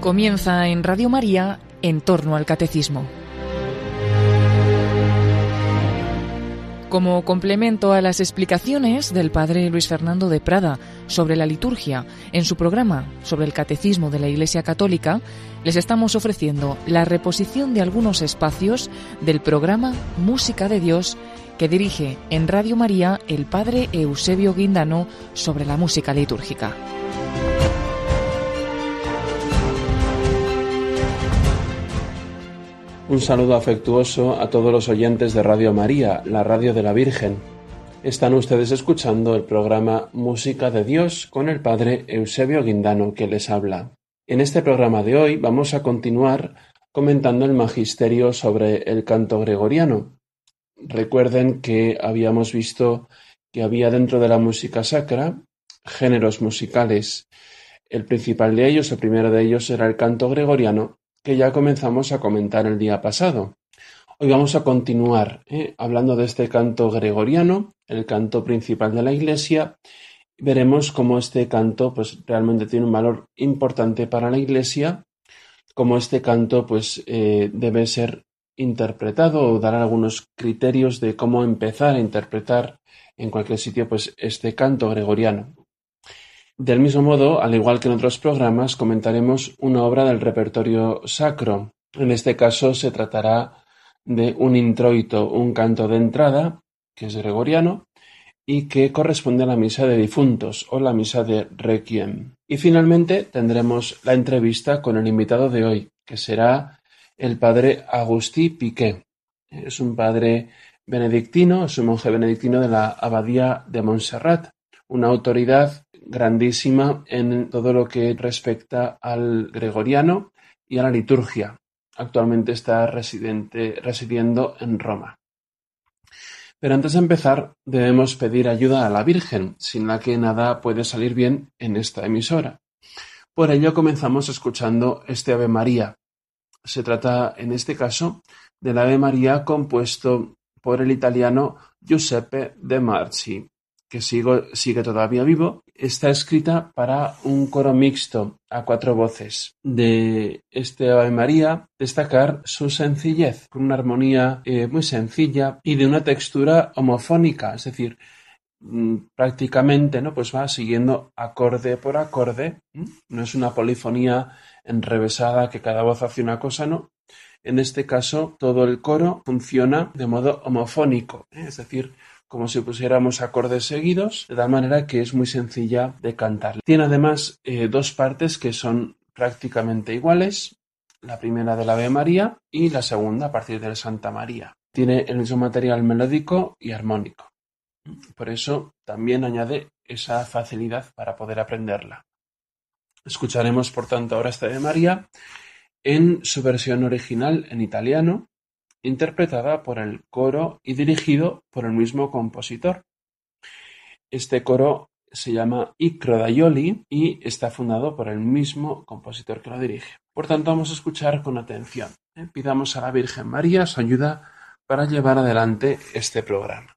Comienza en Radio María en torno al catecismo. Como complemento a las explicaciones del padre Luis Fernando de Prada sobre la liturgia en su programa sobre el catecismo de la Iglesia Católica, les estamos ofreciendo la reposición de algunos espacios del programa Música de Dios que dirige en Radio María el padre Eusebio Guindano sobre la música litúrgica. Un saludo afectuoso a todos los oyentes de Radio María, la radio de la Virgen. Están ustedes escuchando el programa Música de Dios con el Padre Eusebio Guindano que les habla. En este programa de hoy vamos a continuar comentando el magisterio sobre el canto gregoriano. Recuerden que habíamos visto que había dentro de la música sacra géneros musicales. El principal de ellos, el primero de ellos, era el canto gregoriano, que ya comenzamos a comentar el día pasado. Hoy vamos a continuar ¿eh? hablando de este canto gregoriano, el canto principal de la Iglesia. Veremos cómo este canto pues, realmente tiene un valor importante para la Iglesia, cómo este canto pues, eh, debe ser interpretado o dar algunos criterios de cómo empezar a interpretar en cualquier sitio pues, este canto gregoriano. Del mismo modo, al igual que en otros programas, comentaremos una obra del repertorio sacro. En este caso se tratará de un introito, un canto de entrada, que es gregoriano, y que corresponde a la misa de difuntos o la misa de requiem. Y finalmente tendremos la entrevista con el invitado de hoy, que será el padre Agustí Piqué. Es un padre benedictino, es un monje benedictino de la abadía de Montserrat, una autoridad grandísima en todo lo que respecta al gregoriano y a la liturgia. Actualmente está residente, residiendo en Roma. Pero antes de empezar, debemos pedir ayuda a la Virgen, sin la que nada puede salir bien en esta emisora. Por ello comenzamos escuchando este Ave María. Se trata, en este caso, del Ave María compuesto por el italiano Giuseppe de Marci, que sigue todavía vivo, está escrita para un coro mixto a cuatro voces. De este Ave María destacar su sencillez, con una armonía eh, muy sencilla y de una textura homofónica, es decir, mm, prácticamente no pues va siguiendo acorde por acorde no es una polifonía enrevesada que cada voz hace una cosa no en este caso todo el coro funciona de modo homofónico ¿eh? es decir como si pusiéramos acordes seguidos, de tal manera que es muy sencilla de cantar. Tiene además eh, dos partes que son prácticamente iguales, la primera del Ave María y la segunda a partir del Santa María. Tiene el mismo material melódico y armónico. Por eso también añade esa facilidad para poder aprenderla. Escucharemos, por tanto, ahora esta Ave María en su versión original en italiano interpretada por el coro y dirigido por el mismo compositor. Este coro se llama I Crodaioli y está fundado por el mismo compositor que lo dirige. Por tanto, vamos a escuchar con atención. ¿eh? Pidamos a la Virgen María su ayuda para llevar adelante este programa.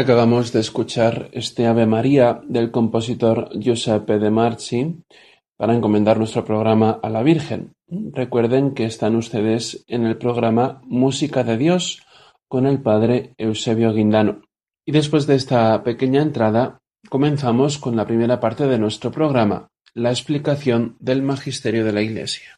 Acabamos de escuchar este Ave María del compositor Giuseppe de Marchi para encomendar nuestro programa a la Virgen. Recuerden que están ustedes en el programa Música de Dios con el Padre Eusebio Guindano. Y después de esta pequeña entrada, comenzamos con la primera parte de nuestro programa, la explicación del Magisterio de la Iglesia.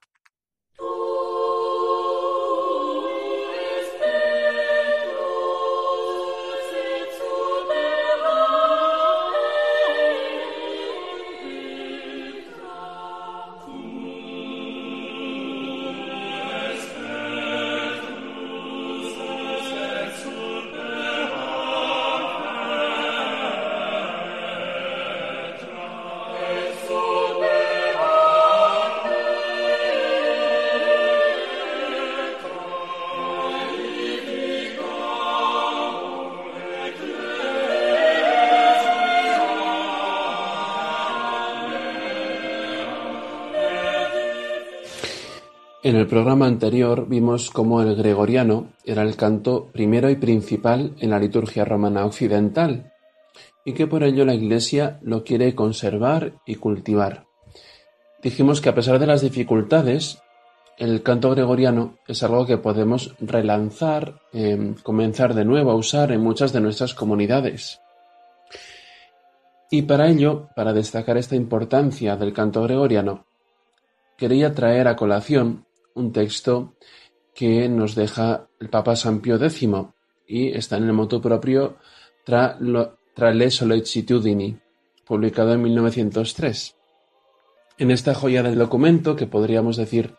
El programa anterior vimos cómo el gregoriano era el canto primero y principal en la liturgia romana occidental y que por ello la Iglesia lo quiere conservar y cultivar. Dijimos que a pesar de las dificultades, el canto gregoriano es algo que podemos relanzar, em, comenzar de nuevo a usar en muchas de nuestras comunidades. Y para ello, para destacar esta importancia del canto gregoriano, quería traer a colación un texto que nos deja el Papa San Pío X y está en el moto propio Tra, le sollecitudini, publicado en 1903. En esta joya del documento, que podríamos decir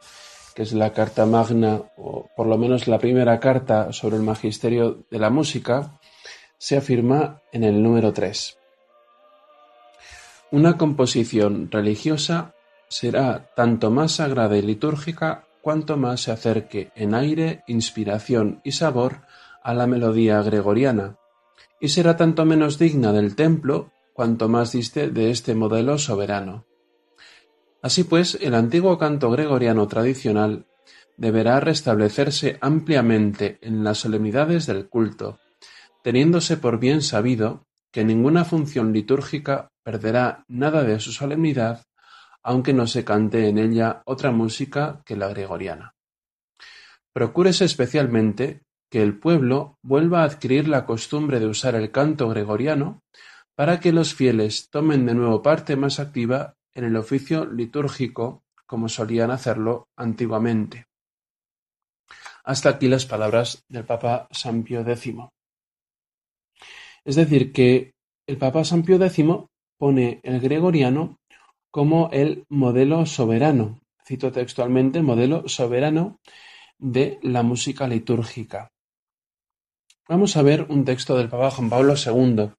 que es la carta magna, o por lo menos la primera carta sobre el magisterio de la música, se afirma en el número 3. Una composición religiosa será tanto más sagrada y litúrgica cuanto más se acerque en aire, inspiración y sabor a la melodía gregoriana, y será tanto menos digna del templo cuanto más diste de este modelo soberano. Así pues, el antiguo canto gregoriano tradicional deberá restablecerse ampliamente en las solemnidades del culto, teniéndose por bien sabido que ninguna función litúrgica perderá nada de su solemnidad aunque no se cante en ella otra música que la gregoriana. Procúrese especialmente que el pueblo vuelva a adquirir la costumbre de usar el canto gregoriano para que los fieles tomen de nuevo parte más activa en el oficio litúrgico como solían hacerlo antiguamente. Hasta aquí las palabras del Papa San Pío X. Es decir, que el Papa San Pío X pone el gregoriano como el modelo soberano, cito textualmente, modelo soberano de la música litúrgica. Vamos a ver un texto del Papa Juan Pablo II,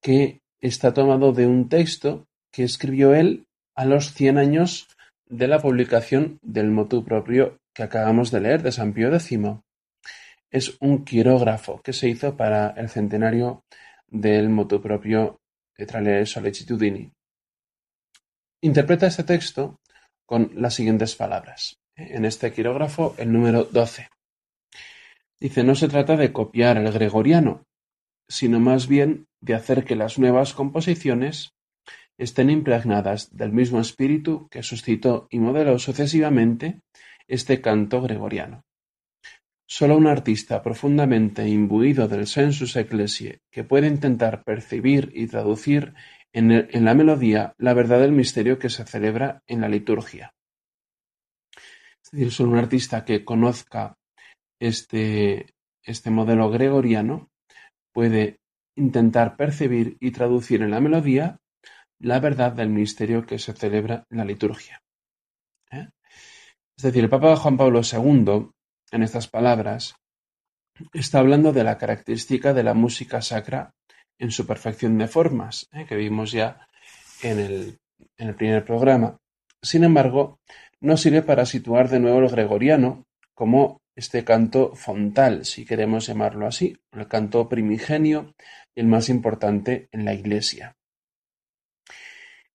que está tomado de un texto que escribió él a los 100 años de la publicación del motu propio que acabamos de leer de San Pío X. Es un quirógrafo que se hizo para el centenario del motu propio de Trale Sollecitudini. Interpreta este texto con las siguientes palabras. En este quirógrafo, el número 12. Dice, no se trata de copiar el gregoriano, sino más bien de hacer que las nuevas composiciones estén impregnadas del mismo espíritu que suscitó y modeló sucesivamente este canto gregoriano. Solo un artista profundamente imbuido del sensus ecclesiae que puede intentar percibir y traducir en la melodía la verdad del misterio que se celebra en la liturgia. Es decir, solo un artista que conozca este, este modelo gregoriano puede intentar percibir y traducir en la melodía la verdad del misterio que se celebra en la liturgia. ¿eh? Es decir, el Papa Juan Pablo II, en estas palabras, está hablando de la característica de la música sacra en su perfección de formas, ¿eh? que vimos ya en el, en el primer programa. Sin embargo, no sirve para situar de nuevo el gregoriano como este canto fontal, si queremos llamarlo así, el canto primigenio y el más importante en la Iglesia.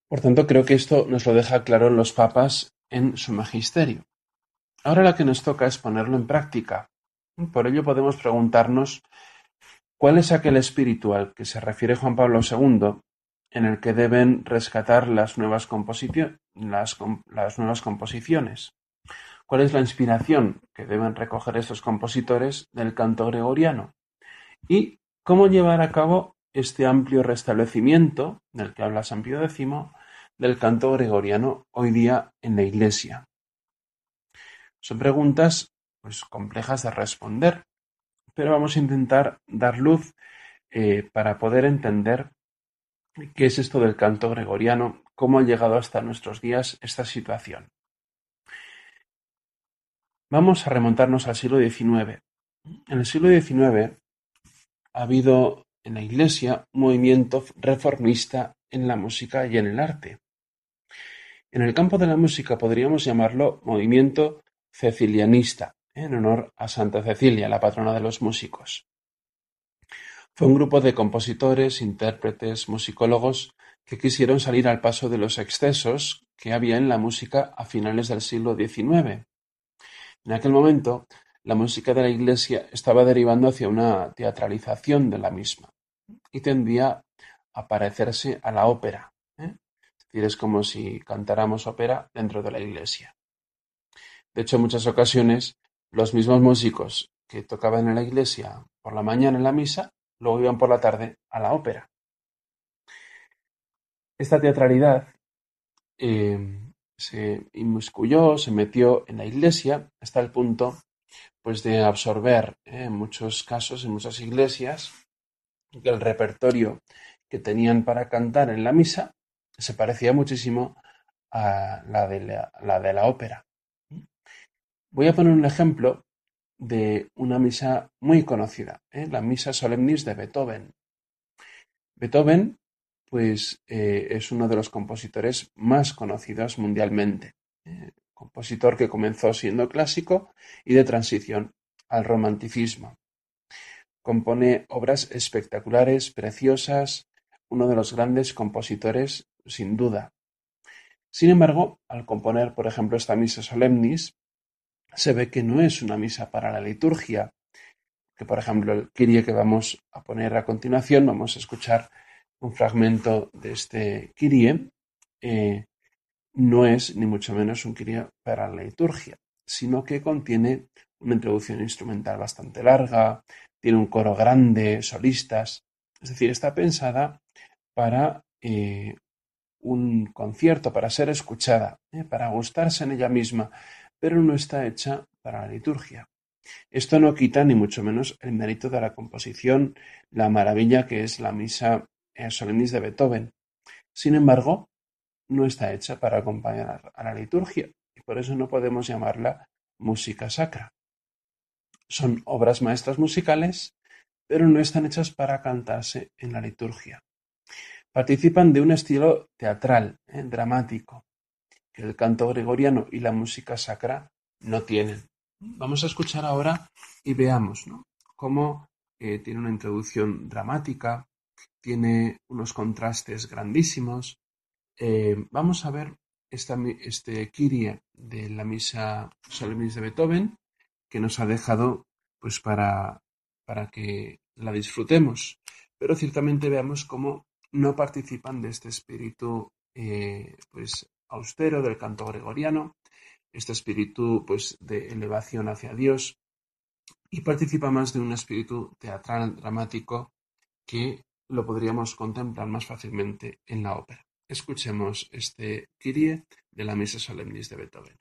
Por tanto, creo que esto nos lo deja claro los papas en su magisterio. Ahora lo que nos toca es ponerlo en práctica. Por ello podemos preguntarnos ¿Cuál es aquel espíritu al que se refiere Juan Pablo II en el que deben rescatar las nuevas, las, nuevas composiciones? ¿Cuál es la inspiración que deben recoger estos compositores del canto gregoriano? ¿Y cómo llevar a cabo este amplio restablecimiento del que habla San Pío X del canto gregoriano hoy día en la Iglesia? Son preguntas pues, complejas de responder, pero vamos a intentar dar luz eh, para poder entender qué es esto del canto gregoriano, cómo ha llegado hasta nuestros días esta situación. Vamos a remontarnos al siglo XIX. En el siglo XIX ha habido en la Iglesia un movimiento reformista en la música y en el arte. En el campo de la música podríamos llamarlo movimiento cecilianista, en honor a Santa Cecilia, la patrona de los músicos. Fue un grupo de compositores, intérpretes, musicólogos que quisieron salir al paso de los excesos que había en la música a finales del siglo XIX. En aquel momento, la música de la Iglesia estaba derivando hacia una teatralización de la misma y tendía a parecerse a la ópera. ¿eh? Es decir, es como si cantáramos ópera dentro de la Iglesia. De hecho, en muchas ocasiones, los mismos músicos que tocaban en la iglesia por la mañana en la misa, luego iban por la tarde a la ópera. Esta teatralidad eh, se inmiscuyó, se metió en la iglesia hasta el punto pues, de absorber eh, en muchos casos, en muchas iglesias, el repertorio que tenían para cantar en la misa se parecía muchísimo a la de la ópera. Voy a poner un ejemplo de una misa muy conocida, ¿eh? la Misa Solemnis de Beethoven. Beethoven, pues, eh, es uno de los compositores más conocidos mundialmente. ¿eh? compositor que comenzó siendo clásico y de transición al romanticismo. Compone obras espectaculares, preciosas, uno de los grandes compositores, sin duda. Sin embargo, al componer, por ejemplo, esta Misa Solemnis, se ve que no es una misa para la liturgia, que por ejemplo el Kyrie que vamos a poner a continuación, vamos a escuchar un fragmento de este Kyrie, eh, no es ni mucho menos un Kyrie para la liturgia, sino que contiene una introducción instrumental bastante larga, tiene un coro grande, solistas, es decir, está pensada para eh, un concierto, para ser escuchada, eh, para gustarse en ella misma, pero no está hecha para la liturgia. Esto no quita ni mucho menos el mérito de la composición, la maravilla que es la misa eh, solemnis de Beethoven. Sin embargo, no está hecha para acompañar a la liturgia y por eso no podemos llamarla música sacra. Son obras maestras musicales, pero no están hechas para cantarse en la liturgia. Participan de un estilo teatral, eh, dramático, el canto gregoriano y la música sacra no tienen. Vamos a escuchar ahora y veamos cómo eh, tiene una introducción dramática, tiene unos contrastes grandísimos. Eh, vamos a ver esta, este Kyrie de la misa solemnis de Beethoven que nos ha dejado pues para, para que la disfrutemos. Pero ciertamente veamos cómo no participan de este espíritu eh, pues austero del canto gregoriano, este espíritu pues, de elevación hacia Dios, y participa más de un espíritu teatral dramático que lo podríamos contemplar más fácilmente en la ópera. Escuchemos este Kyrie de la Misa Solemnis de Beethoven.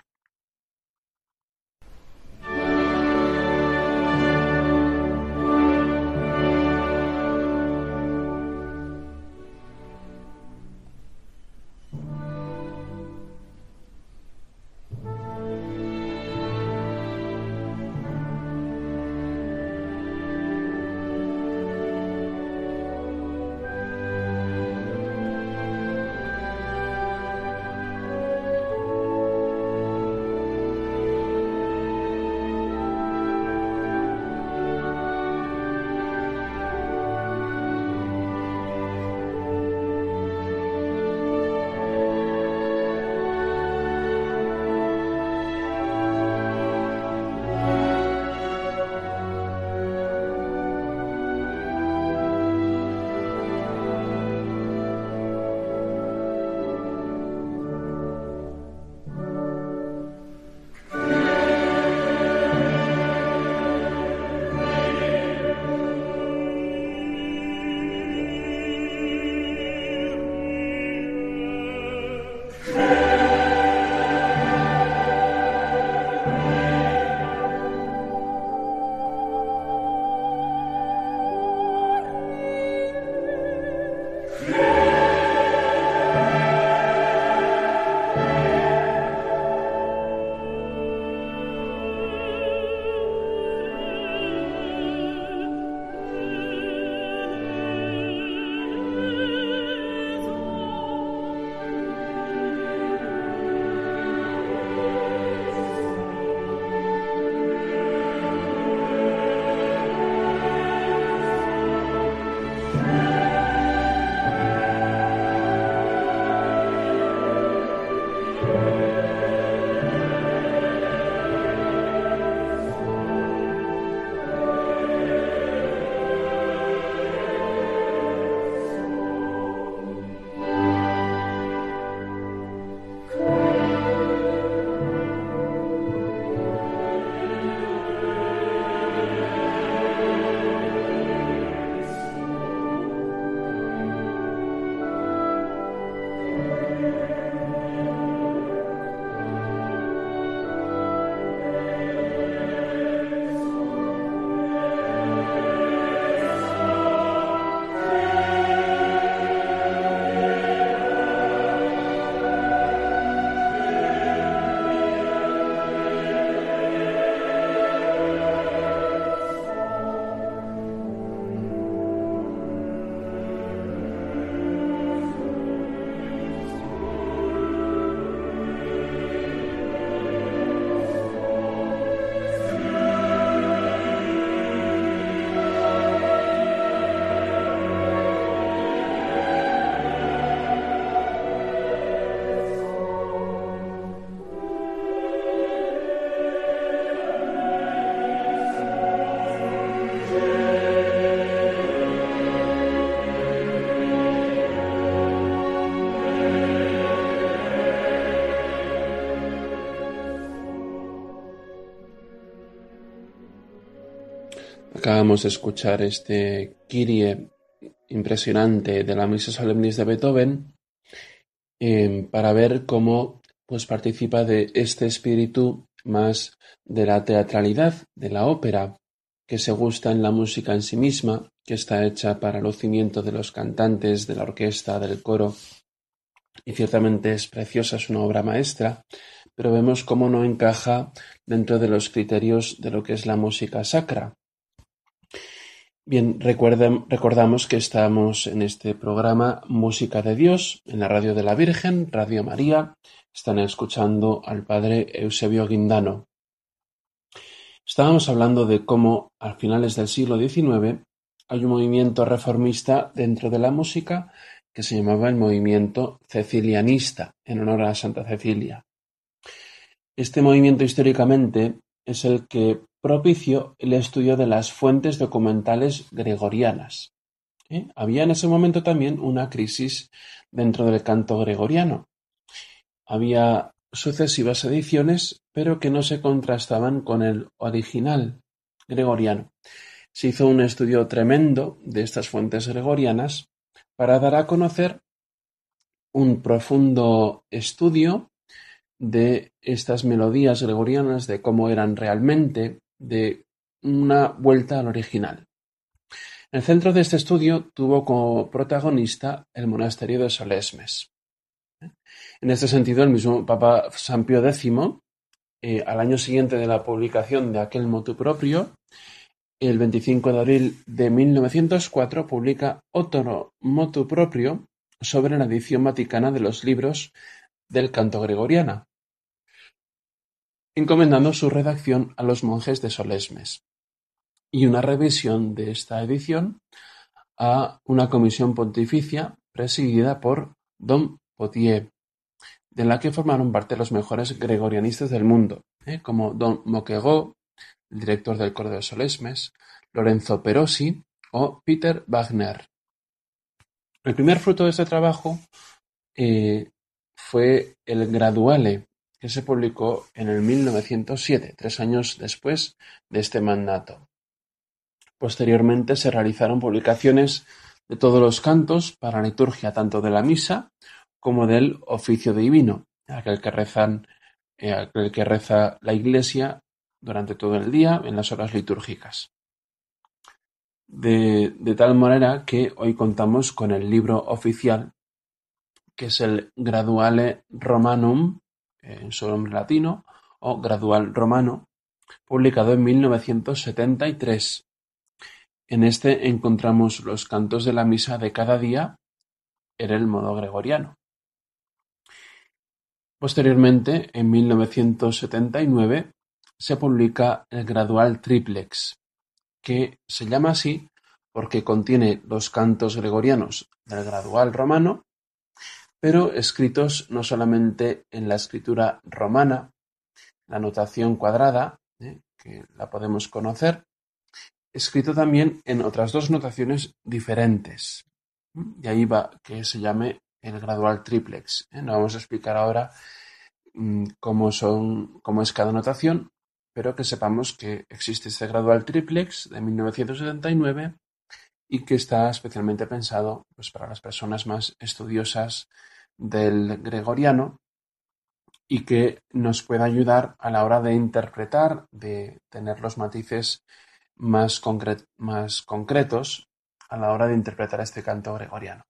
Acabamos de escuchar este Kyrie impresionante de la Misa Solemnis de Beethoven eh, para ver cómo pues participa de este espíritu más de la teatralidad, de la ópera, que se gusta en la música en sí misma, que está hecha para el lucimiento de los cantantes, de la orquesta, del coro, y ciertamente es preciosa, es una obra maestra, pero vemos cómo no encaja dentro de los criterios de lo que es la música sacra. Bien, recordamos que estamos en este programa Música de Dios, en la radio de la Virgen, Radio María. Están escuchando al padre Eusebio Guindano. Estábamos hablando de cómo a finales del siglo XIX hay un movimiento reformista dentro de la música que se llamaba el movimiento cecilianista, en honor a Santa Cecilia. Este movimiento históricamente es el que propició el estudio de las fuentes documentales gregorianas. ¿eh? Había en ese momento también una crisis dentro del canto gregoriano. Había sucesivas ediciones, pero que no se contrastaban con el original gregoriano. Se hizo un estudio tremendo de estas fuentes gregorianas para dar a conocer un profundo estudio de estas melodías gregorianas, de cómo eran realmente, de una vuelta al original. El centro de este estudio tuvo como protagonista el monasterio de Solesmes. En este sentido, el mismo Papa San Pío X, eh, al año siguiente de la publicación de aquel motu propio, el 25 de abril de 1904, publica otro motu propio sobre la edición vaticana de los libros del canto gregoriana, encomendando su redacción a los monjes de Solesmes, y una revisión de esta edición a una comisión pontificia presidida por Don Potier, de la que formaron parte los mejores gregorianistas del mundo, ¿eh? como Don Moquegó, el director del coro de Solesmes, Lorenzo Perosi o Peter Wagner. El primer fruto de este trabajo eh, fue el Graduale, que se publicó en el 1907, tres años después de este mandato. Posteriormente se realizaron publicaciones de todos los cantos para liturgia tanto de la misa como del oficio divino, aquel que rezan, eh, aquel que reza la Iglesia durante todo el día en las horas litúrgicas. De, de tal manera que hoy contamos con el libro oficial, que es el Graduale Romanum en su nombre latino, o Gradual Romano, publicado en 1973. En este encontramos los cantos de la misa de cada día en el modo gregoriano. Posteriormente, en 1979, se publica el Gradual Triplex, que se llama así porque contiene los cantos gregorianos del Gradual Romano pero escritos no solamente en la escritura romana, la notación cuadrada, ¿eh? que la podemos conocer, escrito también en otras dos notaciones diferentes. Y ahí va que se llame el gradual triplex. ¿eh? No vamos a explicar ahora mm, cómo, son, cómo es cada notación, pero que sepamos que existe este gradual triplex de 1979 y que está especialmente pensado pues, para las personas más estudiosas del gregoriano y que nos pueda ayudar a la hora de interpretar, de tener los matices más, concretos a la hora de interpretar este canto gregoriano.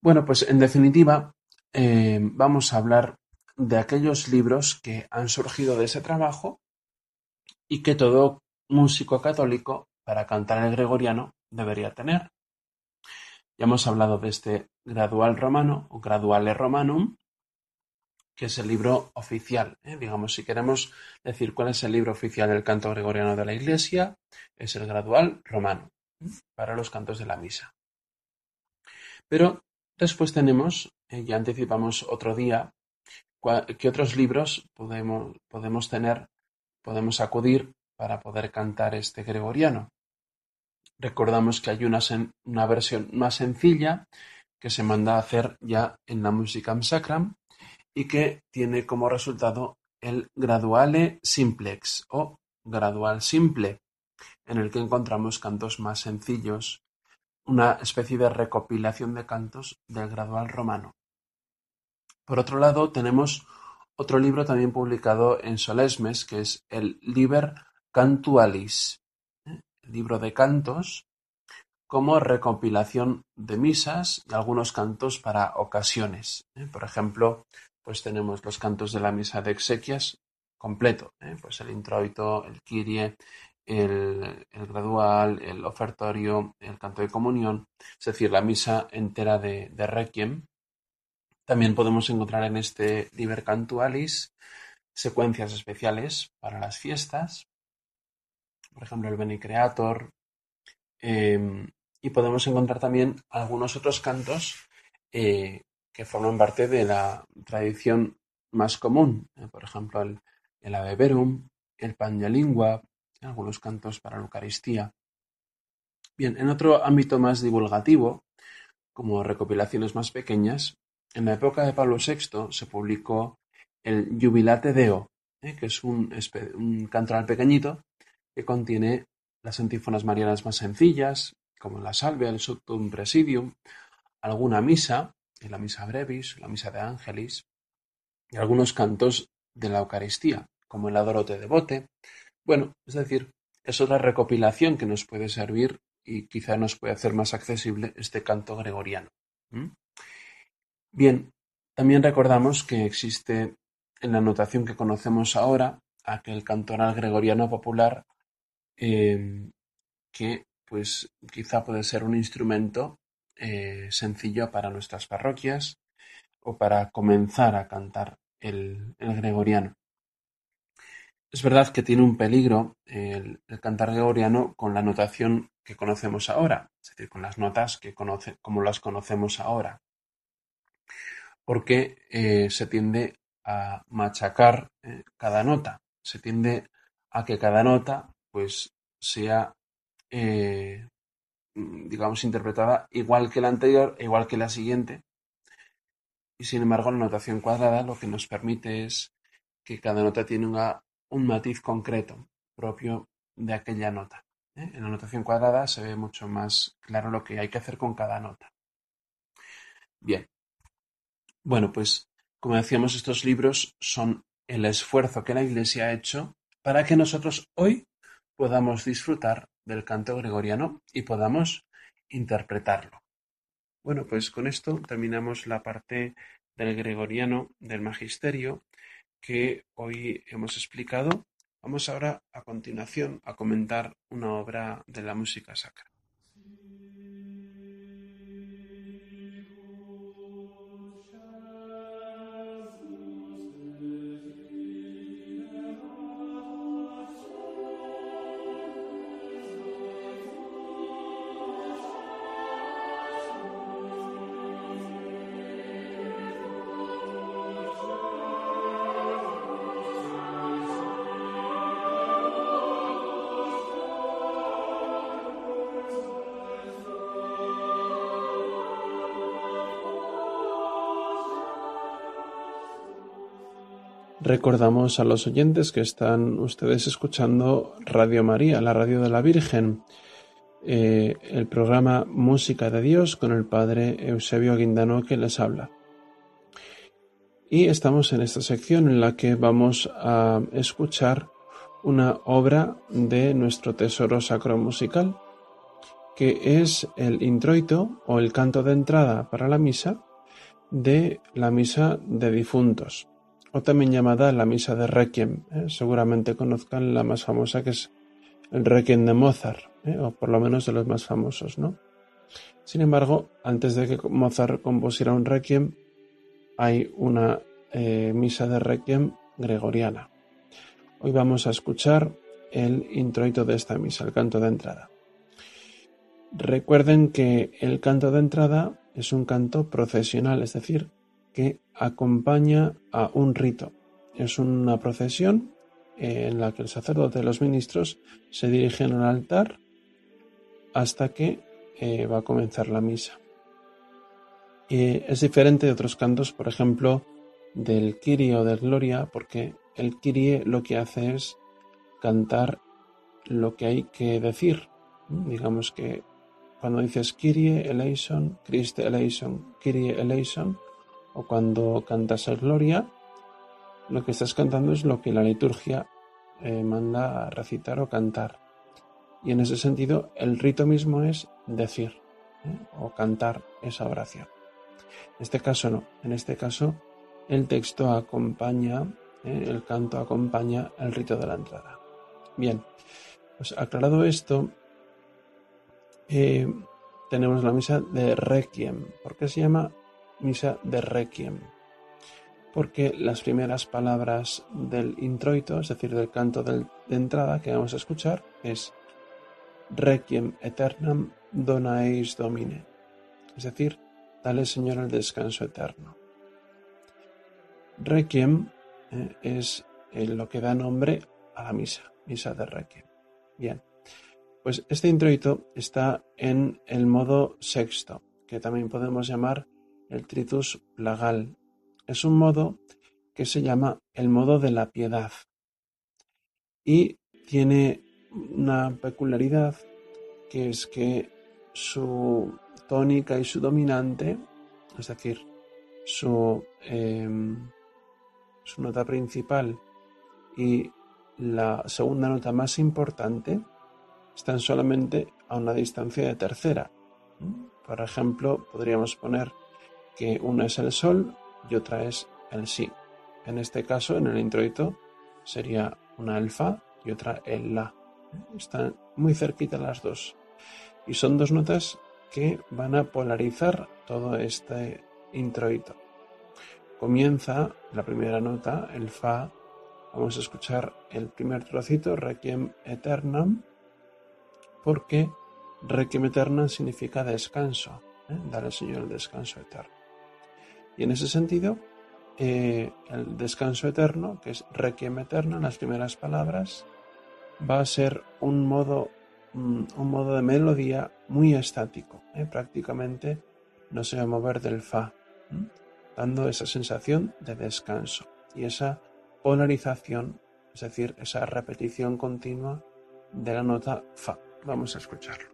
Bueno, pues en definitiva, eh, vamos a hablar de aquellos libros que han surgido de ese trabajo y que todo músico católico para cantar el gregoriano debería tener. Ya hemos hablado de este Gradual Romano o Graduale Romanum, que es el libro oficial. ¿eh? Digamos, si queremos decir cuál es el libro oficial del canto gregoriano de la Iglesia, es el Gradual Romano, ¿eh? para los cantos de la misa. Pero después tenemos, eh, ya anticipamos otro día, qué otros libros podemos, podemos tener, podemos acudir para poder cantar este gregoriano. Recordamos que hay una, versión más sencilla que se manda a hacer ya en la Musicam Sacram y que tiene como resultado el Graduale Simplex o Gradual Simple, en el que encontramos cantos más sencillos, una especie de recopilación de cantos del gradual romano. Por otro lado, tenemos otro libro también publicado en Solesmes, que es el Liber Cantualis, libro de cantos, como recopilación de misas y algunos cantos para ocasiones. ¿eh? Por ejemplo, pues tenemos los cantos de la misa de exequias completo, ¿eh? pues el introito, el Kyrie, el, gradual, el ofertorio, el canto de comunión, es decir, la misa entera de, de Requiem. También podemos encontrar en este Liber Cantualis secuencias especiales para las fiestas, por ejemplo el Beni Creator, em, y podemos encontrar también algunos otros cantos eh, que forman parte de la tradición más común, eh, por ejemplo el, el Ave Verum, el Pan de Lingua, algunos cantos para la Eucaristía. Bien, en otro ámbito más divulgativo, como recopilaciones más pequeñas, en la época de Pablo VI se publicó el Jubilate Deo, eh, que es un, un cantoral pequeñito que contiene las antífonas marianas más sencillas, como la Salve, el Subtum Presidium, alguna misa, la Misa Brevis, la Misa de Ángelis, y algunos cantos de la Eucaristía, como el Adorote Devote, bueno, es decir, es otra recopilación que nos puede servir y quizá nos puede hacer más accesible este canto gregoriano. Bien, también recordamos que existe en la notación que conocemos ahora aquel cantoral gregoriano popular em, que pues quizá puede ser un instrumento eh, sencillo para nuestras parroquias o para comenzar a cantar el gregoriano. Es verdad que tiene un peligro el, cantar gregoriano con la notación que conocemos ahora, es decir, con las notas que como las conocemos ahora, porque eh, se tiende a machacar eh, cada nota, se tiende a que cada nota pues sea eh, digamos interpretada igual que la anterior e igual que la siguiente y sin embargo la notación cuadrada lo que nos permite es que cada nota tiene una un matiz concreto propio de aquella nota. ¿eh? En la notación cuadrada se ve mucho más claro lo que hay que hacer con cada nota. Bien. Bueno, pues como decíamos, estos libros son el esfuerzo que la Iglesia ha hecho para que nosotros hoy podamos disfrutar del canto gregoriano y podamos interpretarlo. Bueno, pues con esto terminamos la parte del gregoriano del magisterio que hoy hemos explicado, vamos ahora a continuación a comentar una obra de la música sacra. Recordamos a los oyentes que están ustedes escuchando Radio María, la radio de la Virgen, eh, el programa Música de Dios con el Padre Eusebio Guindano que les habla. Y estamos en esta sección en la que vamos a escuchar una obra de nuestro tesoro sacro musical, que es el introito o el canto de entrada para la misa de la misa de difuntos o también llamada la Misa de Requiem. ¿eh? Seguramente conozcan la más famosa que es el Requiem de Mozart, ¿eh? o por lo menos de los más famosos, ¿no? Sin embargo, antes de que Mozart compusiera un Requiem, hay una eh, Misa de Requiem gregoriana. Hoy vamos a escuchar el introito de esta misa, el canto de entrada. Recuerden que el canto de entrada es un canto procesional, es decir, que acompaña a un rito. Es una procesión en la que el sacerdote y los ministros se dirigen al altar hasta que eh, va a comenzar la misa. es diferente de otros cantos, por ejemplo, del Kyrie o del Gloria, porque el Kyrie lo que hace es cantar lo que hay que decir. Digamos que cuando dices Kyrie eleison, Christe eleison, Kyrie eleison, o cuando cantas el Gloria, lo que estás cantando es lo que la liturgia eh, manda a recitar o cantar. Y en ese sentido, el rito mismo es decir ¿eh? o cantar esa oración. En este caso no, en este caso el texto acompaña, ¿eh? el canto acompaña el rito de la entrada. Bien, pues aclarado esto, tenemos la misa de Requiem. ¿Por qué se llama misa de Requiem? porque las primeras palabras del introito, es decir, del canto de entrada que vamos a escuchar, es Requiem eternam dona eis domine, es decir, dale Señor el descanso eterno. Requiem eh, es eh, lo que da nombre a la misa, misa de Requiem. Bien, pues este introito está en el modo sexto, que también podemos llamar el tritus plagal es un modo que se llama el modo de la piedad y tiene una peculiaridad que es que su tónica y su dominante, es decir, su, em, su nota principal y la segunda nota más importante están solamente a una distancia de tercera. Por ejemplo, podríamos poner que una es el sol y otra es el si. En este caso, en el introito, sería una alfa y otra el la. Están muy cerquita las dos. Y son dos notas que van a polarizar todo este introito. Comienza la primera nota, el fa. Vamos a escuchar el primer trocito, Requiem Eternam, porque Requiem Eternam significa descanso. ¿eh? Dar al Señor el descanso eterno. Y en ese sentido, eh, el descanso eterno, que es requiem eterno en las primeras palabras, va a ser un modo, mm, un modo de melodía muy estático. ¿eh? Prácticamente no se va a mover del fa, dando esa sensación de descanso y esa polarización, es decir, esa repetición continua de la nota fa. Vamos a escucharlo.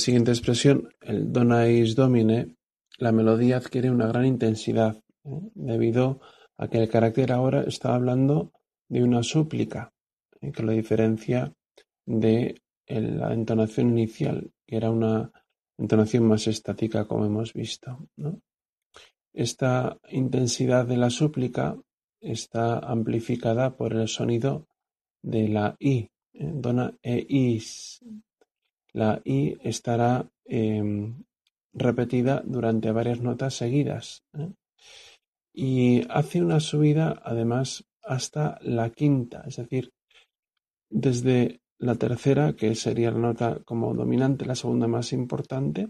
Siguiente expresión, el donais domine, la melodía adquiere una gran intensidad, ¿eh? debido a que el carácter ahora está hablando de una súplica, ¿eh? que lo diferencia de la entonación inicial, que era una entonación más estática, como hemos visto. Esta intensidad de la súplica está amplificada por el sonido de la I, ¿eh? dona e is, la I estará em, repetida durante varias notas seguidas. ¿eh? Y hace una subida además hasta la quinta, es decir, desde la tercera, que sería la nota como dominante, la segunda más importante,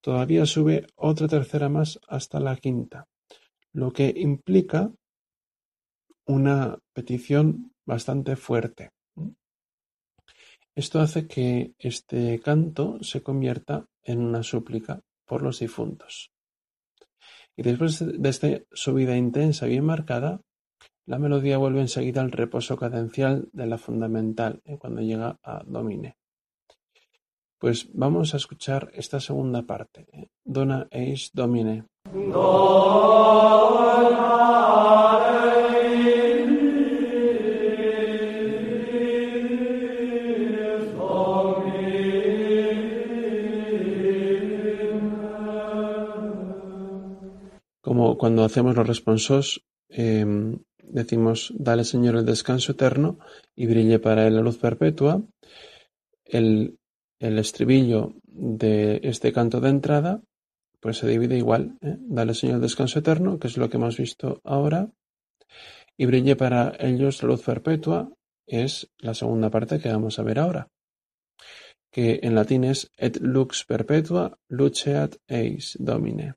todavía sube otra tercera más hasta la quinta, lo que implica una petición bastante fuerte. Esto hace que este canto se convierta en una súplica por los difuntos. Y después de esta subida intensa bien marcada, la melodía vuelve enseguida al reposo cadencial de la fundamental, eh, cuando llega a domine. Pues vamos a escuchar esta segunda parte. Eh, Dona eis domine. Cuando hacemos los responsos, em, decimos, dale Señor el descanso eterno y brille para él la luz perpetua. El, estribillo de este canto de entrada, pues se divide igual. ¿eh? Dale Señor el descanso eterno, que es lo que hemos visto ahora. Y brille para ellos la luz perpetua, es la segunda parte que vamos a ver ahora. Que en latín es et lux perpetua luceat eis domine.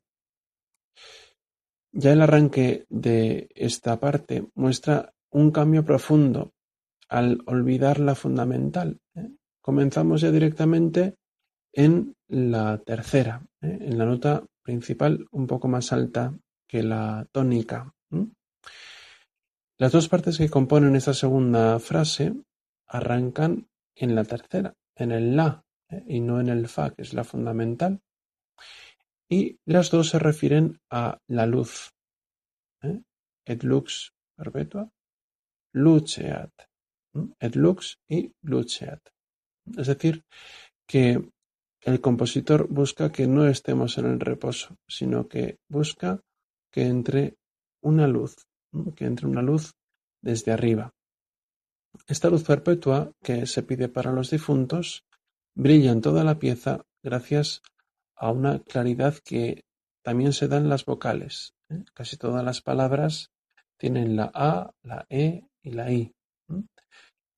Ya el arranque de esta parte muestra un cambio profundo al olvidar la fundamental. ¿eh? comenzamos ya directamente en la tercera, ¿eh? en la nota principal un poco más alta que la tónica. Las dos partes que componen esta segunda frase arrancan en la tercera, en el la, ¿eh? y no en el fa, que es la fundamental. Y las dos se refieren a la luz. ¿eh? Et lux perpetua, luceat. Et lux y luceat. Es decir, que el compositor busca que no estemos en el reposo, sino que busca que entre una luz, que entre una luz desde arriba. Esta luz perpetua que se pide para los difuntos brilla en toda la pieza gracias a una claridad que también se da en las vocales. ¿eh? Casi todas las palabras tienen la A, la E y la I.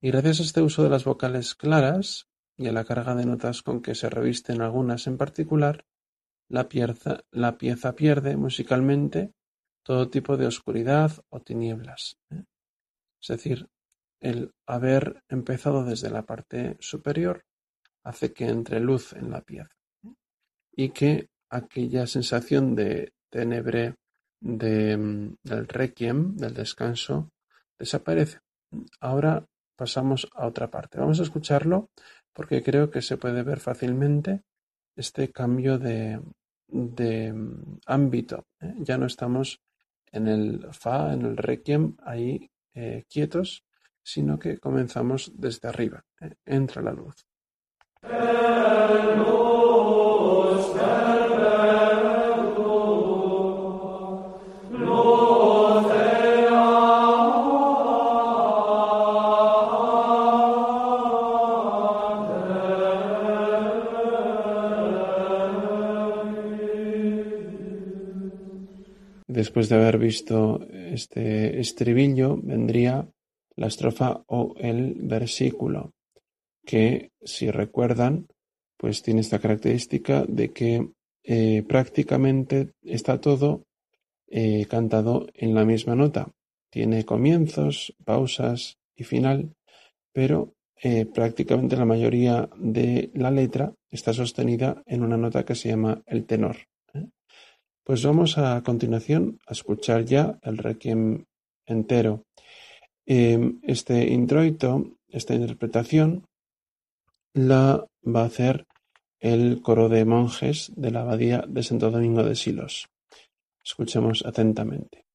Y gracias a este uso de las vocales claras, y a la carga de notas con que se revisten algunas en particular, la pieza, pierde musicalmente todo tipo de oscuridad o tinieblas. ¿eh? Es decir, el haber empezado desde la parte superior hace que entre luz en la pieza. Y que aquella sensación de tenebre de, mm, del requiem, del descanso, desaparece. Ahora pasamos a otra parte. Vamos a escucharlo porque creo que se puede ver fácilmente este cambio de, mm, ámbito. ¿eh? Ya no estamos en el fa, en el requiem, ahí eh, quietos, sino que comenzamos desde arriba. ¿eh? Entra la luz. Después de haber visto este estribillo, vendría la estrofa o el versículo, que si recuerdan, pues tiene esta característica de que eh, prácticamente está todo eh, cantado en la misma nota. Tiene comienzos, pausas y final, pero eh, prácticamente la mayoría de la letra está sostenida en una nota que se llama el tenor. Pues vamos a continuación a escuchar ya el requiem entero. Em, este introito, esta interpretación, la va a hacer el coro de monjes de la abadía de Santo Domingo de Silos. Escuchemos atentamente.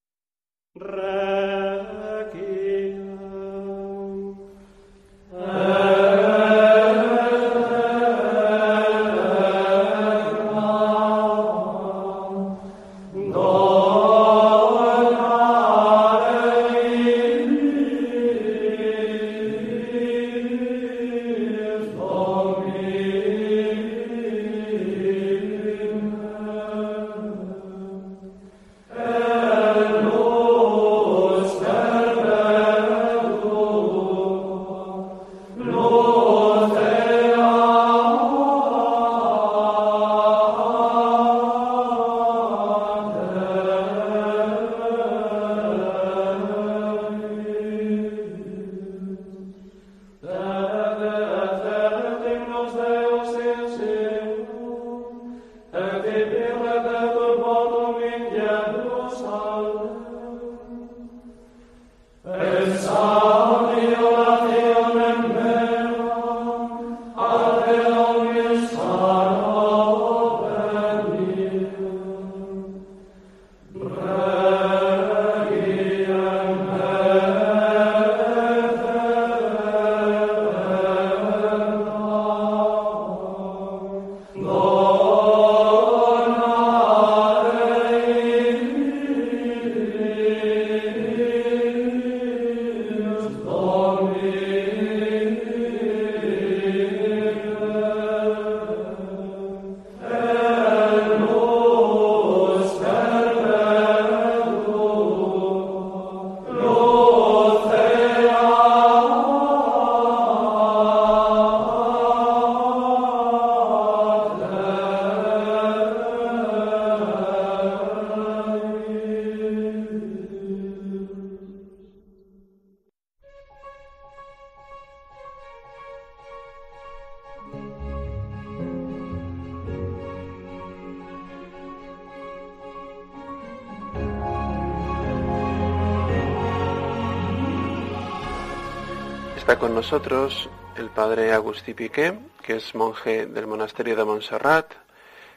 Nosotros el padre Agustí Piqué, que es monje del monasterio de Montserrat,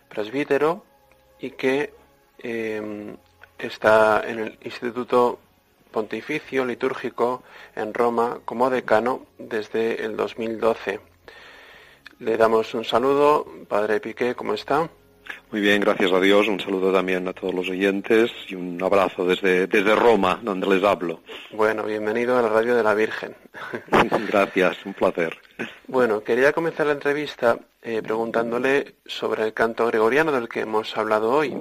presbítero, y que em, está en el Instituto Pontificio Litúrgico en Roma como decano desde el 2012. Le damos un saludo, padre Piqué, ¿cómo está? Muy bien, gracias a Dios. Un saludo también a todos los oyentes y un abrazo desde, desde Roma, donde les hablo. Bueno, bienvenido a la Radio de la Virgen. gracias, un placer. Bueno, quería comenzar la entrevista eh, preguntándole sobre el canto gregoriano del que hemos hablado hoy.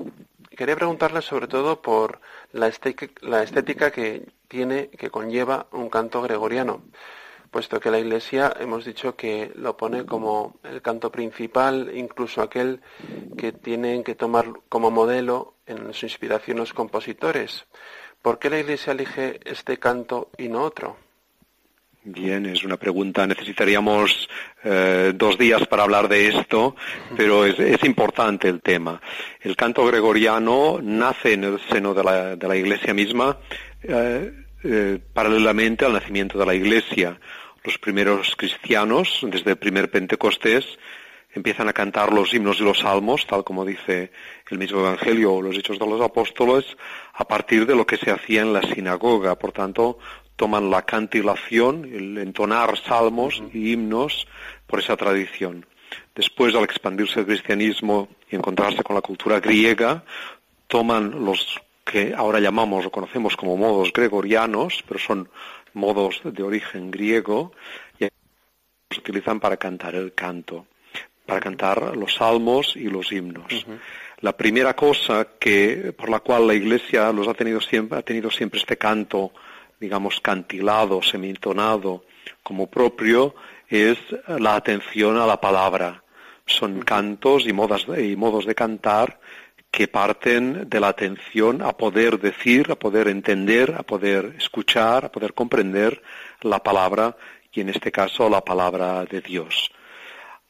Quería preguntarle sobre todo por la estética, la estética que tiene, que conlleva un canto gregoriano puesto que la Iglesia hemos dicho que lo pone como el canto principal, incluso aquel que tienen que tomar como modelo en su inspiración los compositores. ¿Por qué la Iglesia elige este canto y no otro? Bien, es una pregunta. Necesitaríamos eh, dos días para hablar de esto, pero es, importante el tema. El canto gregoriano nace en el seno de la, Iglesia misma eh, eh, paralelamente al nacimiento de la Iglesia los primeros cristianos, desde el primer Pentecostés, empiezan a cantar los himnos y los salmos, tal como dice el mismo Evangelio o los Hechos de los Apóstoles, a partir de lo que se hacía en la sinagoga. Por tanto, toman la cantilación, el entonar salmos y himnos por esa tradición. Después, al expandirse el cristianismo y encontrarse con la cultura griega, toman los que ahora llamamos o conocemos como modos gregorianos, pero son modos de origen griego y se utilizan para cantar el canto, para cantar los salmos y los himnos. La primera cosa que por la cual la Iglesia los ha tenido siempre ha tenido siempre este canto, digamos cantilado, semintonado como propio es la atención a la palabra. Son cantos y, modas, y modos de cantar que parten de la atención a poder decir, a poder entender, a poder escuchar, a poder comprender la palabra y en este caso la palabra de Dios.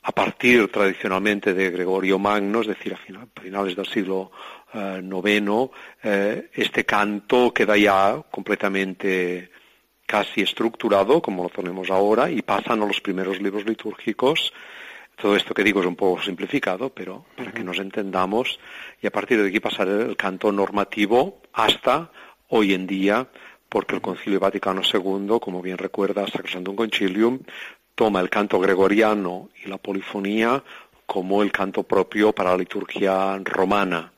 A partir tradicionalmente de Gregorio Magno, es decir, a finales del siglo IX, eh, eh, este canto queda ya completamente casi estructurado, como lo tenemos ahora, y pasan a los primeros libros litúrgicos todo esto que digo es un poco simplificado, pero para que nos entendamos, y a partir de aquí pasar el canto normativo hasta hoy en día, porque el Concilio Vaticano II, como bien recuerda Sacrosantum Concilium, toma el canto gregoriano y la polifonía como el canto propio para la liturgia romana,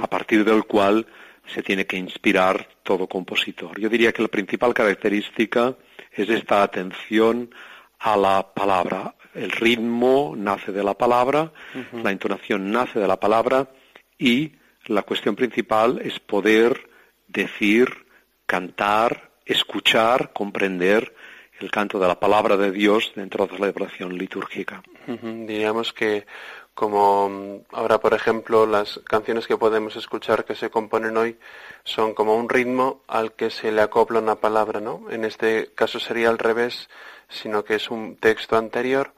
a partir del cual se tiene que inspirar todo compositor. Yo diría que la principal característica es esta atención a la palabra, el ritmo nace de la palabra, la entonación nace de la palabra y la cuestión principal es poder decir, cantar, escuchar, comprender el canto de la palabra de Dios dentro de la celebración litúrgica. Diríamos que como ahora, por ejemplo, las canciones que podemos escuchar que se componen hoy son como un ritmo al que se le acopla una palabra, ¿no? En este caso sería al revés, sino que es un texto anterior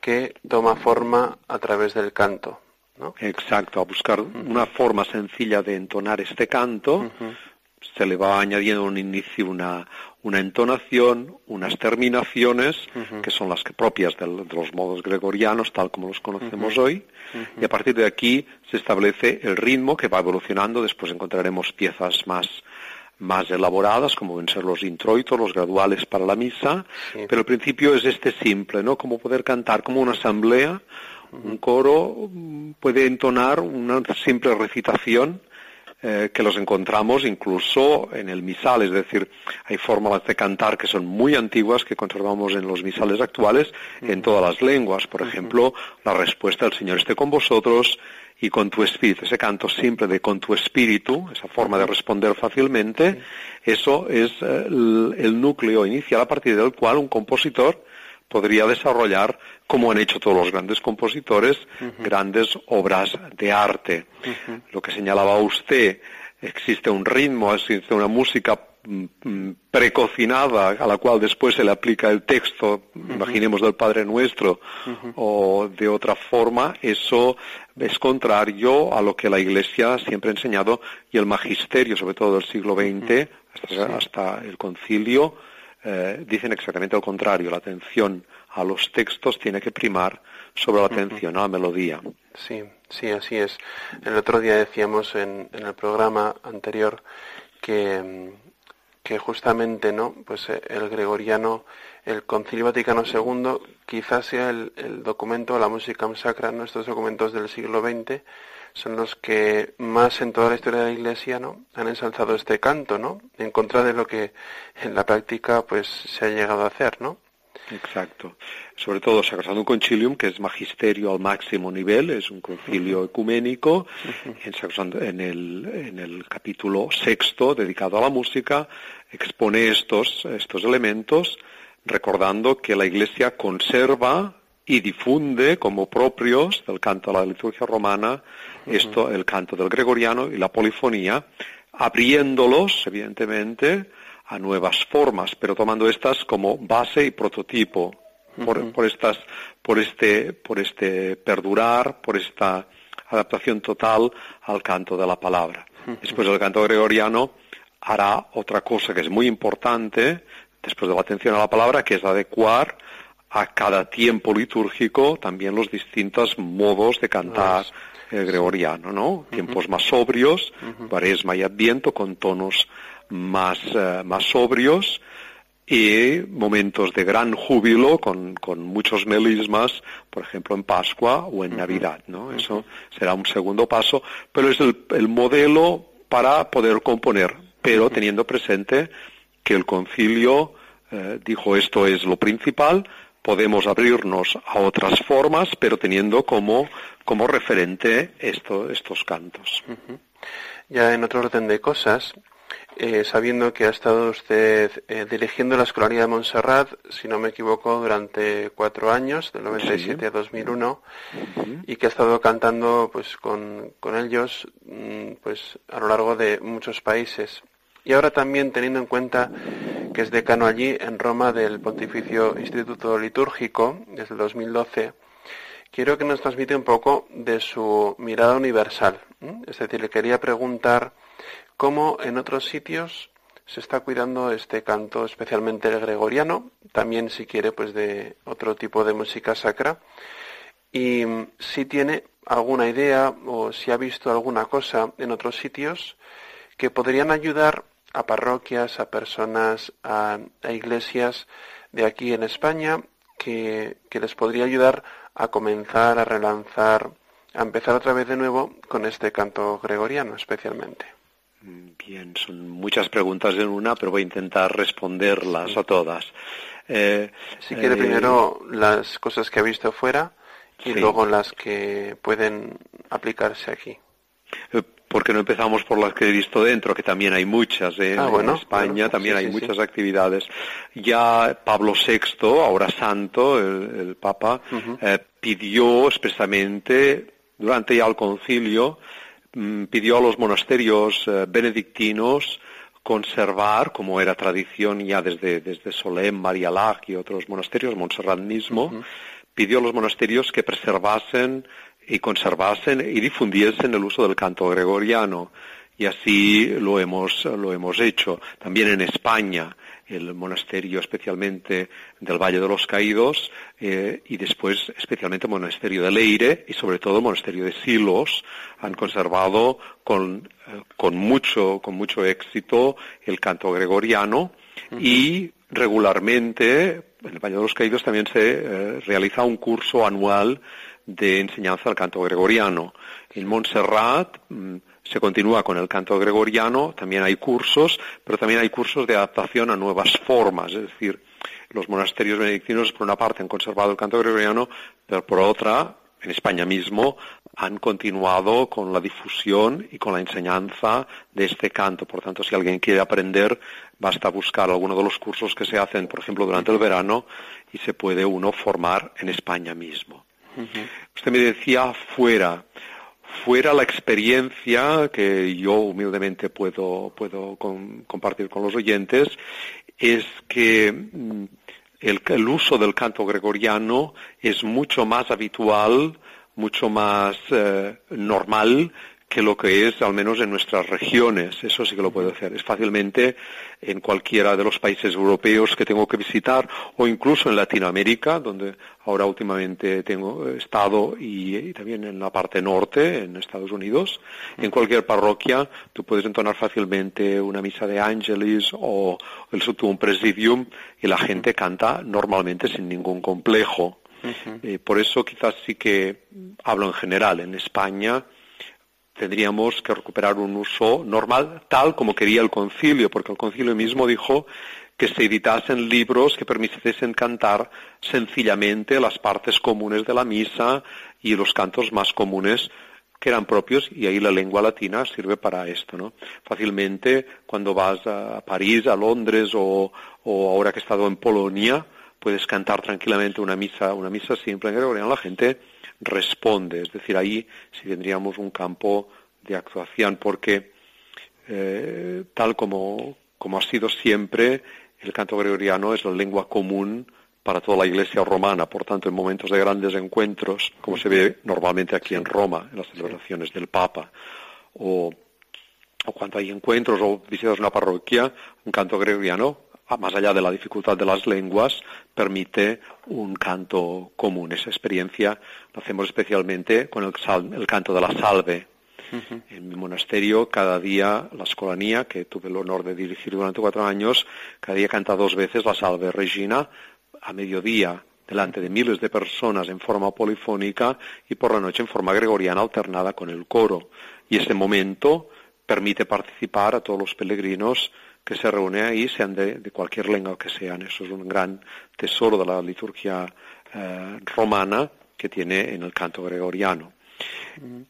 que toma forma a través del canto. ¿no? Exacto, a buscar una forma sencilla de entonar este canto, se le va añadiendo un inicio, una, una entonación, unas terminaciones, que son las que propias de los modos gregorianos, tal como los conocemos hoy, y a partir de aquí se establece el ritmo que va evolucionando, después encontraremos piezas más más elaboradas, como deben ser los introitos, los graduales para la misa, pero el principio es este simple, ¿no? Como poder cantar como una asamblea, un coro puede entonar una simple recitación eh, que los encontramos incluso en el misal, es decir, hay fórmulas de cantar que son muy antiguas que conservamos en los misales actuales en todas las lenguas. Por ejemplo, la respuesta del Señor esté con vosotros, y con tu espíritu, ese canto simple de con tu espíritu, esa forma de responder fácilmente, eso es eh, el, núcleo inicial a partir del cual un compositor podría desarrollar, como han hecho todos los grandes compositores, grandes obras de arte. Lo que señalaba usted, existe un ritmo, existe una música precocinada a la cual después se le aplica el texto, imaginemos del Padre Nuestro, o de otra forma, eso es contrario a lo que la Iglesia siempre ha enseñado y el magisterio, sobre todo del siglo XX, hasta, el concilio, eh, dicen exactamente lo contrario. La atención a los textos tiene que primar sobre la atención a la melodía. Sí, sí, así es. El otro día decíamos en, el programa anterior que, que justamente no, pues eh, el gregoriano, el Concilio Vaticano II, quizás sea el, el documento, la música sacra, nuestros documentos del siglo XX, son los que más en toda la historia de la Iglesia ¿no? han ensalzado este canto, ¿no? En contra de lo que en la práctica pues se ha llegado a hacer, ¿no? Exacto. Sobre todo Sacrosantum Concilium, que es magisterio al máximo nivel, es un concilio ecuménico, en, el, en el capítulo sexto, dedicado a la música, expone estos, estos elementos, recordando que la Iglesia conserva y difunde como propios del canto a la liturgia romana esto, el canto del gregoriano y la polifonía, abriéndolos, evidentemente, a nuevas formas, pero tomando estas como base y prototipo por, estas, por este, por este perdurar, por esta adaptación total al canto de la palabra. Después el canto gregoriano hará otra cosa que es muy importante, después de la atención a la palabra, que es adecuar a cada tiempo litúrgico también los distintos modos de cantar el gregoriano, ¿no? Tiempos más sobrios, cuaresma y adviento, con tonos más, eh, más sobrios, y momentos de gran júbilo con, con, muchos melismas, por ejemplo en Pascua o en Navidad, ¿no? Eso será un segundo paso, pero es el, el modelo para poder componer, pero teniendo presente que el concilio eh, dijo esto es lo principal, podemos abrirnos a otras formas, pero teniendo como, como referente esto, estos cantos. Ya en otro orden de cosas, eh, sabiendo que ha estado usted eh, dirigiendo la Escolaría de Montserrat, si no me equivoco, durante cuatro años, del 97 a 2001, y que ha estado cantando pues con, con ellos mm, pues a lo largo de muchos países. Y ahora también teniendo en cuenta que es decano allí en Roma del Pontificio Instituto Litúrgico desde el 2012, quiero que nos transmite un poco de su mirada universal. Es decir, le quería preguntar cómo en otros sitios se está cuidando este canto, especialmente el gregoriano, también si quiere pues de otro tipo de música sacra, y si tiene alguna idea o si ha visto alguna cosa en otros sitios que podrían ayudar a parroquias, a personas, a, iglesias de aquí en España que, les podría ayudar a comenzar, a relanzar, a empezar otra vez de nuevo con este canto gregoriano especialmente. Bien, son muchas preguntas en una, pero voy a intentar responderlas a todas. Eh, si quiere eh, primero las cosas que ha visto fuera y luego las que pueden aplicarse aquí. Eh, porque no empezamos por las que he visto dentro, que también hay muchas ¿eh? ah, en España, también hay muchas actividades. Ya Pablo VI, ahora santo, el, Papa, eh, pidió expresamente, durante ya el concilio, pidió a los monasterios eh, benedictinos conservar, como era tradición ya desde, desde Solem, Marialag y otros monasterios, Montserrat mismo, pidió a los monasterios que preservasen y conservasen y difundiesen el uso del canto gregoriano. Y así lo hemos, lo hemos hecho. También en España, el monasterio especialmente del Valle de los Caídos eh, y después especialmente el monasterio de Leire y sobre todo el monasterio de Silos han conservado con, eh, con, mucho, con mucho éxito el canto gregoriano y regularmente en el Valle de los Caídos también se eh, realiza un curso anual de enseñanza del canto gregoriano. En Montserrat mm, se continúa con el canto gregoriano, también hay cursos, pero también hay cursos de adaptación a nuevas formas, es decir, los monasterios benedictinos por una parte han conservado el canto gregoriano, pero por otra, en España mismo, han continuado con la difusión y con la enseñanza de este canto. Por tanto, si alguien quiere aprender, basta buscar alguno de los cursos que se hacen, por ejemplo, durante el verano y se puede uno formar en España mismo. Usted me decía fuera, fuera la experiencia que yo humildemente puedo, puedo compartir con los oyentes, es que mm, el, uso del canto gregoriano es mucho más habitual, mucho más eh, normal que lo que es, al menos en nuestras regiones. Eso sí que lo puedo hacer. Es fácilmente en cualquiera de los países europeos que tengo que visitar o incluso en Latinoamérica, donde ahora últimamente tengo estado y, también en la parte norte, en Estados Unidos. En cualquier parroquia tú puedes entonar fácilmente una misa de ángeles o el Sutum Presidium y la gente canta normalmente sin ningún complejo. Eh, por eso quizás sí que hablo en general. En España tendríamos que recuperar un uso normal, tal como quería el concilio, porque el concilio mismo dijo que se editasen libros que permitiesen cantar sencillamente las partes comunes de la misa y los cantos más comunes que eran propios y ahí la lengua latina sirve para esto, ¿no? Fácilmente cuando vas a París, a Londres o, o ahora que he estado en Polonia, puedes cantar tranquilamente una misa, una misa simple en gregoriano, la gente responde. Es decir, ahí sí tendríamos un campo de actuación, porque eh, tal como, como ha sido siempre, el canto gregoriano es la lengua común para toda la Iglesia romana. Por tanto, en momentos de grandes encuentros, como se ve normalmente aquí en Roma, en las celebraciones del Papa, o, o cuando hay encuentros o visitas a una parroquia, un canto gregoriano más allá de la dificultad de las lenguas, permite un canto común. Esa experiencia la hacemos especialmente con el, canto de la salve. En mi monasterio, cada día, la escolanía, que tuve el honor de dirigir durante cuatro años, cada día canta dos veces la salve Regina a mediodía delante de miles de personas en forma polifónica y por la noche en forma gregoriana alternada con el coro. Y ese momento permite participar a todos los peregrinos que se reúne ahí, sean de, cualquier lengua que sean. Eso es un gran tesoro de la liturgia eh, romana que tiene en el canto gregoriano.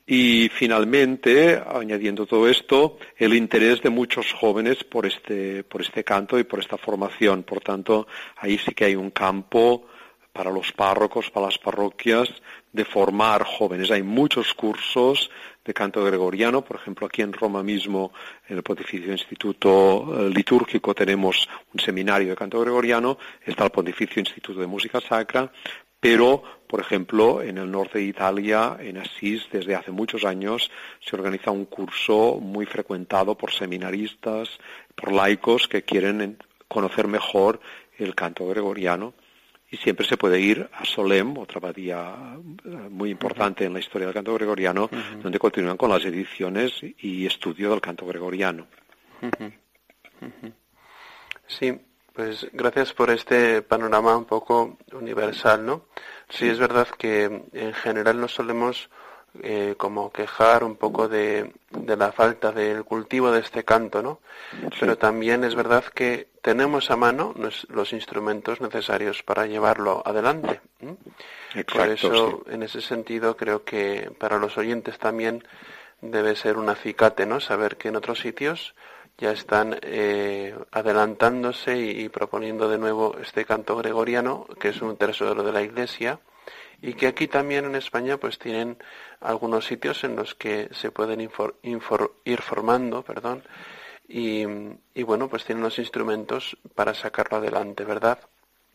Y finalmente, añadiendo todo esto, el interés de muchos jóvenes por este, por este canto y por esta formación. Por tanto, ahí sí que hay un campo para los párrocos, para las parroquias, de formar jóvenes. Hay muchos cursos de canto gregoriano, por ejemplo, aquí en Roma mismo, en el Pontificio Instituto eh, Litúrgico, tenemos un seminario de canto gregoriano, está el Pontificio Instituto de Música Sacra, pero, por ejemplo, en el norte de Italia, en Asís, desde hace muchos años, se organiza un curso muy frecuentado por seminaristas, por laicos que quieren conocer mejor el canto gregoriano y siempre se puede ir a Solem, otra abadía eh, muy importante en la historia del canto gregoriano, donde continúan con las ediciones y estudio del canto gregoriano. Sí, pues gracias por este panorama un poco universal, ¿no? Sí, es verdad que en general nos solemos eh, como quejar un poco de, de, la falta del cultivo de este canto, ¿no? Pero también es verdad que tenemos a mano los instrumentos necesarios para llevarlo adelante. Por eso, en ese sentido, creo que para los oyentes también debe ser un acicate, ¿no? Saber que en otros sitios ya están eh, adelantándose y, proponiendo de nuevo este canto gregoriano, que es un tesoro de la Iglesia, y que aquí también en España pues tienen algunos sitios en los que se pueden ir formando, perdón, y, bueno, pues tienen los instrumentos para sacarlo adelante, ¿verdad?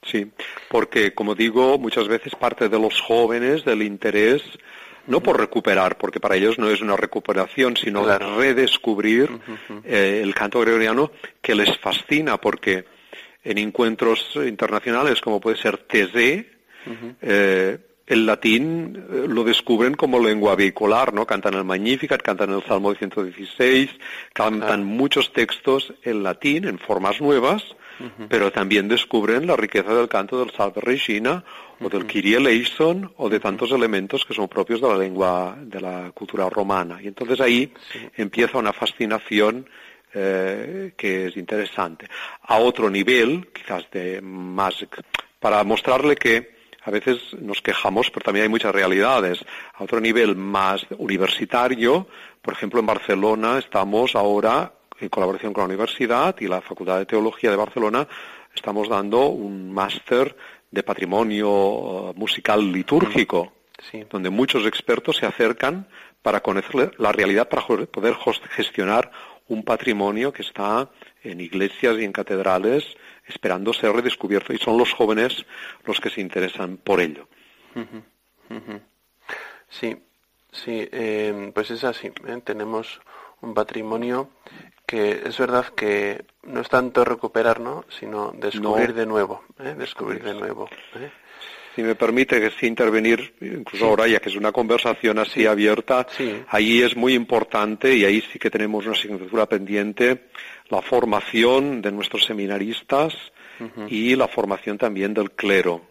Sí, porque como digo, muchas veces parte de los jóvenes del interés no por recuperar, porque para ellos no es una recuperación, sino de redescubrir eh, el canto gregoriano que les fascina, porque en encuentros internacionales como puede ser TZ, el latín eh, lo descubren como lengua vehicular, ¿no? Cantan el Magnificat, cantan el Salmo de 116, cantan muchos textos en latín, en formas nuevas, pero también descubren la riqueza del canto del Salve Regina o del Kyrie eleison o de tantos elementos que son propios de la lengua, de la cultura romana. Y entonces ahí empieza una fascinación eh, que es interesante. A otro nivel, quizás de más, para mostrarle que a veces nos quejamos, pero también hay muchas realidades. A otro nivel más universitario, por ejemplo, en Barcelona estamos ahora, en colaboración con la universidad y la Facultad de Teología de Barcelona, estamos dando un máster de patrimonio uh, musical litúrgico, donde muchos expertos se acercan para conocer la realidad, para poder gestionar un patrimonio que está en iglesias y en catedrales esperando ser redescubierto y son los jóvenes los que se interesan por ello. Sí, Sí, em, pues es así. ¿eh? Tenemos un patrimonio que es verdad que no es tanto recuperar, ¿no? sino descubrir de nuevo, ¿eh? descubrir de nuevo. ¿eh? Si me permite que sí intervenir, incluso ahora ya que es una conversación así abierta, ahí es muy importante y ahí sí que tenemos una asignatura pendiente, la formación de nuestros seminaristas y la formación también del clero.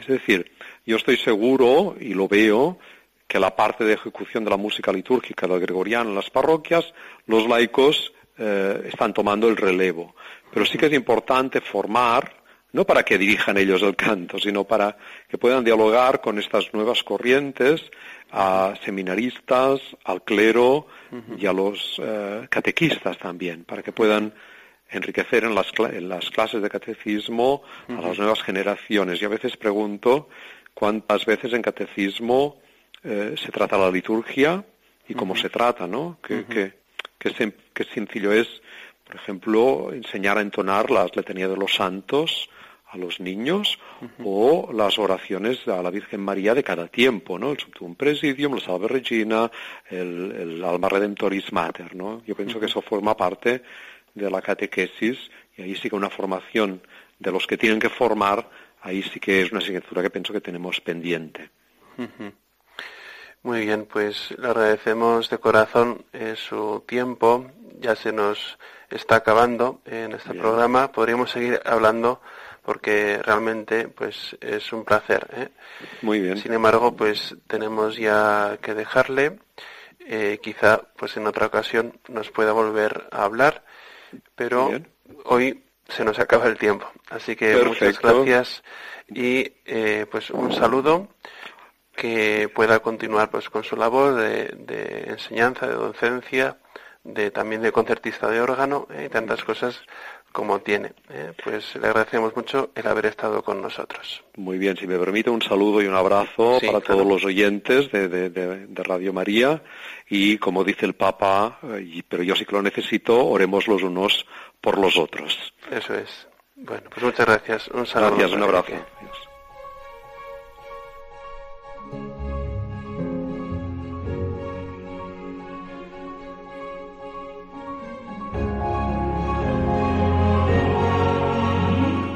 Es decir, yo estoy seguro y lo veo que la parte de ejecución de la música litúrgica del gregoriano en las parroquias, los laicos eh, están tomando el relevo. Pero sí que es importante formar, no para que dirijan ellos el canto, sino para que puedan dialogar con estas nuevas corrientes a seminaristas, al clero y a los eh, catequistas también, para que puedan enriquecer en las, en las clases de catecismo a las nuevas generaciones. Y a veces pregunto cuántas veces en catecismo eh, se trata la liturgia y cómo se trata, ¿no? Que, que, sencillo es, por ejemplo, enseñar a entonar las letanías de los santos a los niños o las oraciones a la Virgen María de cada tiempo, ¿no? El Subtum Presidium, la Salve Regina, el, Alma Redemptoris Mater, ¿no? Yo pienso que eso forma parte de la catequesis y ahí sí que una formación de los que tienen que formar, ahí sí que es una asignatura que pienso que tenemos pendiente. Muy bien, pues le agradecemos de corazón eh, su tiempo. Ya se nos está acabando en este programa. Podríamos seguir hablando porque realmente pues es un placer. ¿eh? Muy bien. Sin embargo, pues tenemos ya que dejarle. Eh, quizá pues en otra ocasión nos pueda volver a hablar, pero hoy se nos acaba el tiempo. Así que muchas gracias y pues un saludo que pueda continuar pues con su labor de, enseñanza, de docencia, de también de concertista de órgano eh, y tantas cosas como tiene. Eh. Pues le agradecemos mucho el haber estado con nosotros. Muy bien, si me permite un saludo y un abrazo para todos los oyentes de, de, Radio María y como dice el Papa, eh, pero yo sí que lo necesito, oremos los unos por los otros. Eso es. Bueno, pues muchas gracias. Un saludo. Gracias, un abrazo.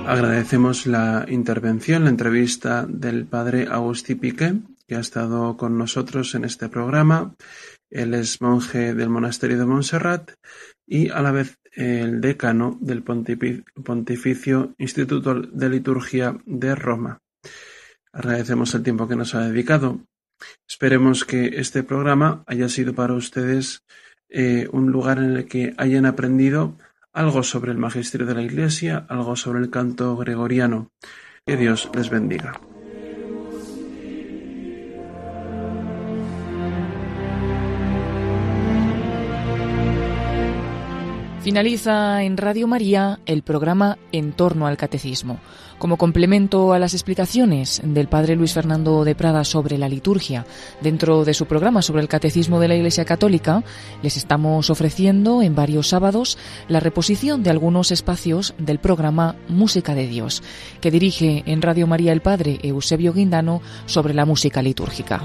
Agradecemos la intervención, la entrevista del padre Agustí Piqué, que ha estado con nosotros en este programa. Él es monje del monasterio de Montserrat y a la vez el decano del Pontificio Instituto de Liturgia de Roma. Agradecemos el tiempo que nos ha dedicado. Esperemos que este programa haya sido para ustedes eh, un lugar en el que hayan aprendido algo sobre el magisterio de la Iglesia, algo sobre el canto gregoriano. Que Dios les bendiga. Finaliza en Radio María el programa En torno al Catecismo. Como complemento a las explicaciones del padre Luis Fernando de Prada sobre la liturgia dentro de su programa sobre el Catecismo de la Iglesia Católica, les estamos ofreciendo en varios sábados la reposición de algunos espacios del programa Música de Dios, que dirige en Radio María el padre Eusebio Guindano sobre la música litúrgica.